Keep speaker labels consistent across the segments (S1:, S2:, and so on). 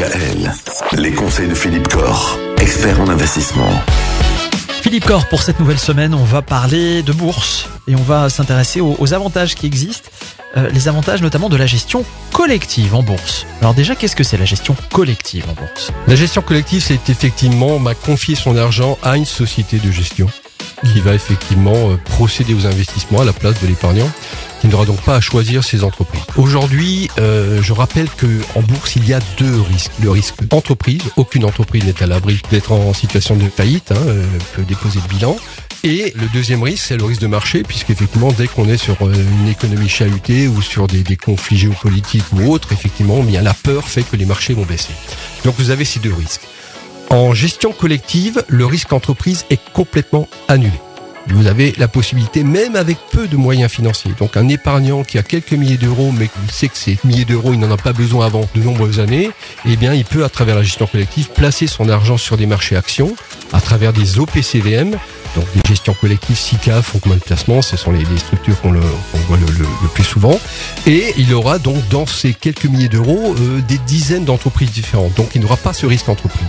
S1: DKL. Les conseils de Philippe Corr, expert en investissement.
S2: Philippe Corr, pour cette nouvelle semaine, on va parler de bourse et on va s'intéresser aux, aux avantages qui existent, euh, les avantages notamment de la gestion collective en bourse. Alors déjà, qu'est-ce que c'est la gestion collective en bourse?
S3: La gestion collective, c'est effectivement bah, confier son argent à une société de gestion qui va effectivement euh, procéder aux investissements à la place de l'épargnant qui n'aura donc pas à choisir ses entreprises. Aujourd'hui, euh, je rappelle que en bourse, il y a deux risques. Le risque entreprise, aucune entreprise n'est à l'abri d'être en situation de faillite, hein, euh, peut déposer le bilan. Et le deuxième risque, c'est le risque de marché, puisqu'effectivement, dès qu'on est sur euh, une économie chahutée ou sur des, des conflits géopolitiques ou autres, effectivement, bien la peur fait que les marchés vont baisser. Donc vous avez ces deux risques. En gestion collective, le risque entreprise est complètement annulé. Vous avez la possibilité, même avec peu de moyens financiers. Donc un épargnant qui a quelques milliers d'euros, mais qui sait que ces milliers d'euros, il n'en a pas besoin avant de nombreuses années, eh bien, il peut, à travers la gestion collective, placer son argent sur des marchés actions, à travers des OPCVM, donc des gestions collectives SICA, fonds commun de placement, ce sont les, structures qu'on voit le plus souvent. Et il aura donc dans ces quelques milliers d'euros euh, des dizaines d'entreprises différentes. Donc il n'aura pas ce risque entreprise.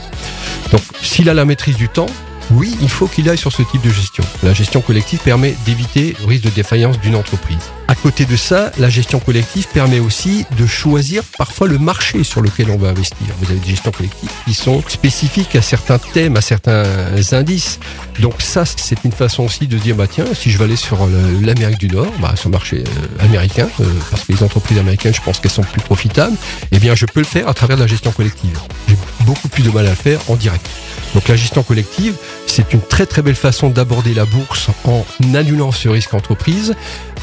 S3: Donc s'il a la maîtrise du temps, oui, il faut qu'il aille sur ce type de gestion. La gestion collective permet d'éviter le risque de défaillance d'une entreprise. À côté de ça, la gestion collective permet aussi de choisir parfois le marché sur lequel on va investir. Vous avez des gestions collectives qui sont spécifiques à certains thèmes, à certains indices. Donc ça, c'est une façon aussi de dire, bah tiens, si je vais aller sur l'Amérique du Nord, bah, sur le marché euh, américain, euh, parce que les entreprises américaines, je pense qu'elles sont plus profitables, eh bien je peux le faire à travers la gestion collective. J'ai beaucoup plus de mal à le faire en direct. Donc la gestion collective, c'est une très très belle façon d'aborder la bourse en annulant ce risque entreprise,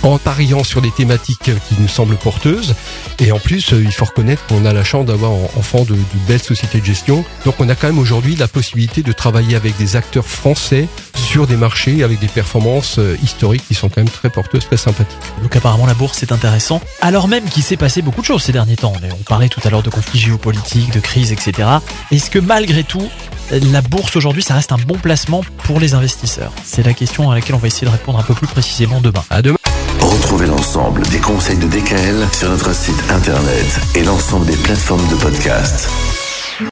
S3: en pariant sur des thématiques qui nous semblent porteuses. Et en plus, euh, il faut reconnaître qu'on a la chance d'avoir en en fond de, de belles sociétés de gestion. Donc on a quand même aujourd'hui la possibilité de travailler avec des acteurs français sur des marchés avec des performances euh, historiques qui sont quand même très porteuses, très sympathiques.
S2: Donc apparemment la bourse c'est intéressant, alors même qu'il s'est passé beaucoup de choses ces derniers temps. On parlait tout à l'heure de conflits géopolitiques, de crises, etc. Est-ce que malgré tout, la bourse aujourd'hui ça reste un bon placement pour les investisseurs? C'est la question à laquelle on va essayer de répondre un peu plus précisément demain.
S3: À demain.
S1: Retrouvez l'ensemble des conseils de DKL sur notre site internet et l'ensemble des plateformes de podcast.